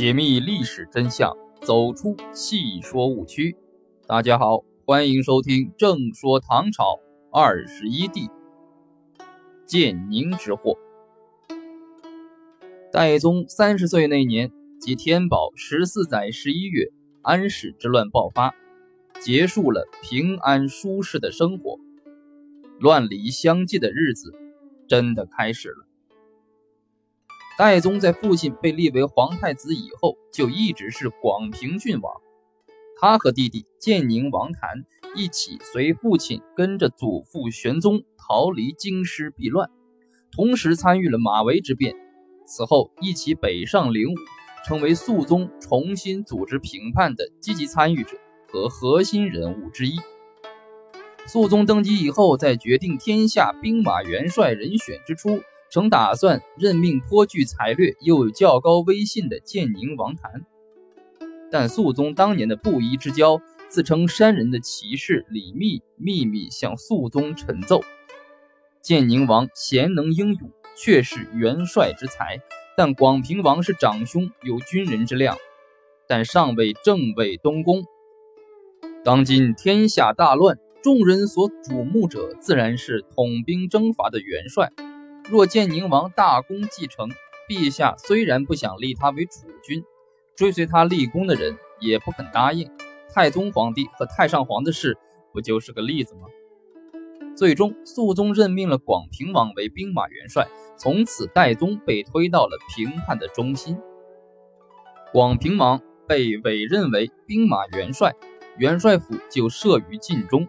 解密历史真相，走出戏说误区。大家好，欢迎收听《正说唐朝二十一帝》。建宁之祸。代宗三十岁那年，即天宝十四载十一月，安史之乱爆发，结束了平安舒适的生活，乱离相继的日子真的开始了。戴宗在父亲被立为皇太子以后，就一直是广平郡王。他和弟弟建宁王谭一起随父亲跟着祖父玄宗逃离京师避乱，同时参与了马嵬之变。此后一起北上灵武，成为肃宗重新组织平叛的积极参与者和核心人物之一。肃宗登基以后，在决定天下兵马元帅人选之初。曾打算任命颇具才略又有较高威信的建宁王谭，但肃宗当年的布衣之交，自称山人的骑士李密秘密向肃宗陈奏：建宁王贤能英勇，确是元帅之才，但广平王是长兄，有军人之量，但尚未正位东宫。当今天下大乱，众人所瞩目者，自然是统兵征伐的元帅。若建宁王大功继承，陛下虽然不想立他为储君，追随他立功的人也不肯答应。太宗皇帝和太上皇的事，不就是个例子吗？最终，肃宗任命了广平王为兵马元帅，从此代宗被推到了平叛的中心。广平王被委任为兵马元帅，元帅府就设于晋中。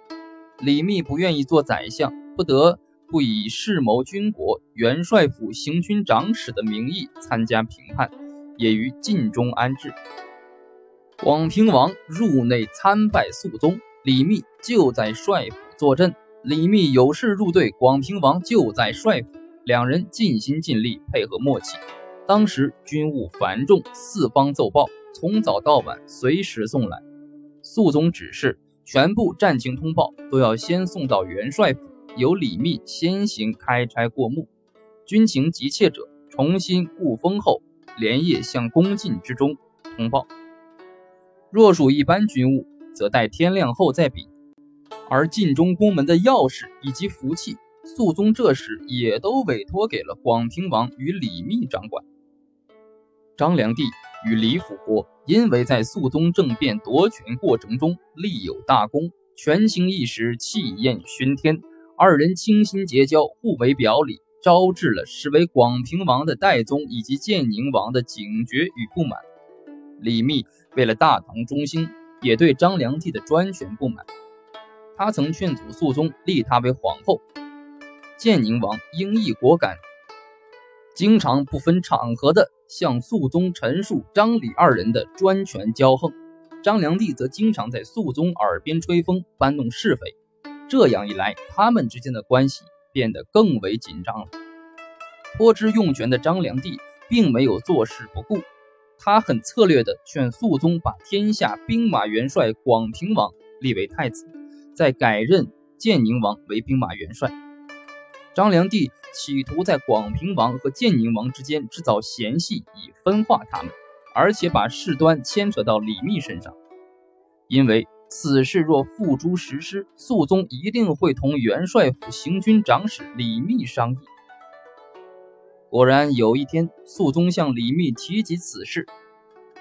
李密不愿意做宰相，不得。不以世谋军国、元帅府行军长史的名义参加平叛，也于晋中安置。广平王入内参拜肃宗，李密就在帅府坐镇。李密有事入队，广平王就在帅府，两人尽心尽力配合默契。当时军务繁重，四方奏报从早到晚随时送来。肃宗指示，全部战情通报都要先送到元帅府。由李密先行开拆过目，军情急切者重新固封后，连夜向宫禁之中通报。若属一般军务，则待天亮后再禀。而晋中宫门的钥匙以及福气，肃宗这时也都委托给了广平王与李密掌管。张良娣与李辅国因为在肃宗政变夺权过程中立有大功，权倾一时，气焰熏天。二人倾心结交，互为表里，招致了实为广平王的代宗以及建宁王的警觉与不满。李密为了大唐中兴，也对张良娣的专权不满。他曾劝阻肃宗立她为皇后。建宁王英毅果敢，经常不分场合的向肃宗陈述张李二人的专权骄横。张良娣则经常在肃宗耳边吹风，搬弄是非。这样一来，他们之间的关系变得更为紧张了。颇知用权的张良娣并没有坐视不顾，他很策略地劝肃宗把天下兵马元帅广平王立为太子，再改任建宁王为兵马元帅。张良娣企图在广平王和建宁王之间制造嫌隙，以分化他们，而且把事端牵扯到李密身上，因为。此事若付诸实施，肃宗一定会同元帅府行军长史李密商议。果然，有一天，肃宗向李密提及此事。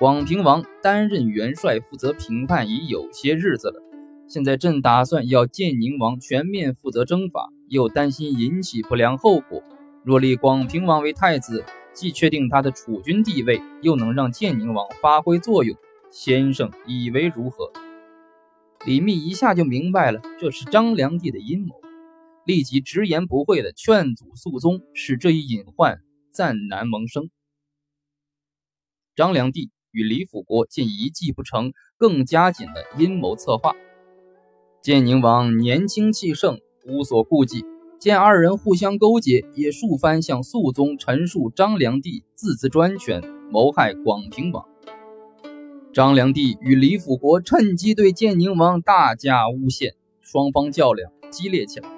广平王担任元帅，负责平叛已有些日子了，现在正打算要建宁王全面负责征伐，又担心引起不良后果。若立广平王为太子，既确定他的储君地位，又能让建宁王发挥作用，先生以为如何？李密一下就明白了，这是张良娣的阴谋，立即直言不讳地劝阻肃宗，使这一隐患暂难萌生。张良娣与李辅国见一计不成，更加紧了阴谋策划。建宁王年轻气盛，无所顾忌，见二人互相勾结，也数番向肃宗陈述张良娣自资专权，谋害广平王。张良娣与李辅国趁机对建宁王大加诬陷，双方较量激烈起来。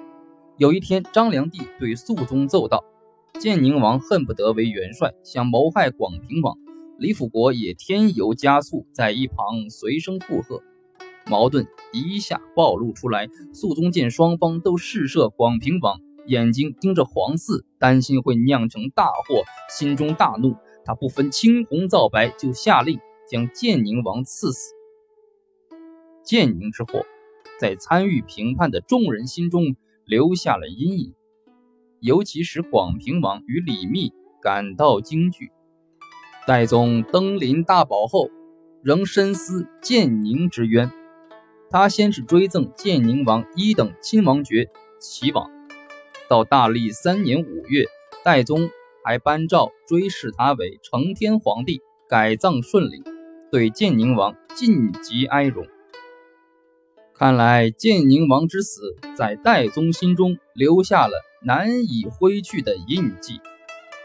有一天，张良娣对肃宗奏道：“建宁王恨不得为元帅，想谋害广平王，李辅国也添油加醋，在一旁随声附和。矛盾一下暴露出来，肃宗见双方都试射广平王，眼睛盯着皇嗣，担心会酿成大祸，心中大怒。他不分青红皂白，就下令将建宁王赐死。建宁之祸，在参与评判的众人心中留下了阴影，尤其使广平王与李密感到惊惧。代宗登临大宝后，仍深思建宁之冤。他先是追赠建宁王一等亲王爵，齐王。到大历三年五月，代宗还颁诏追谥他为承天皇帝，改葬顺陵，对建宁王尽极哀荣。看来建宁王之死，在代宗心中留下了难以挥去的印记。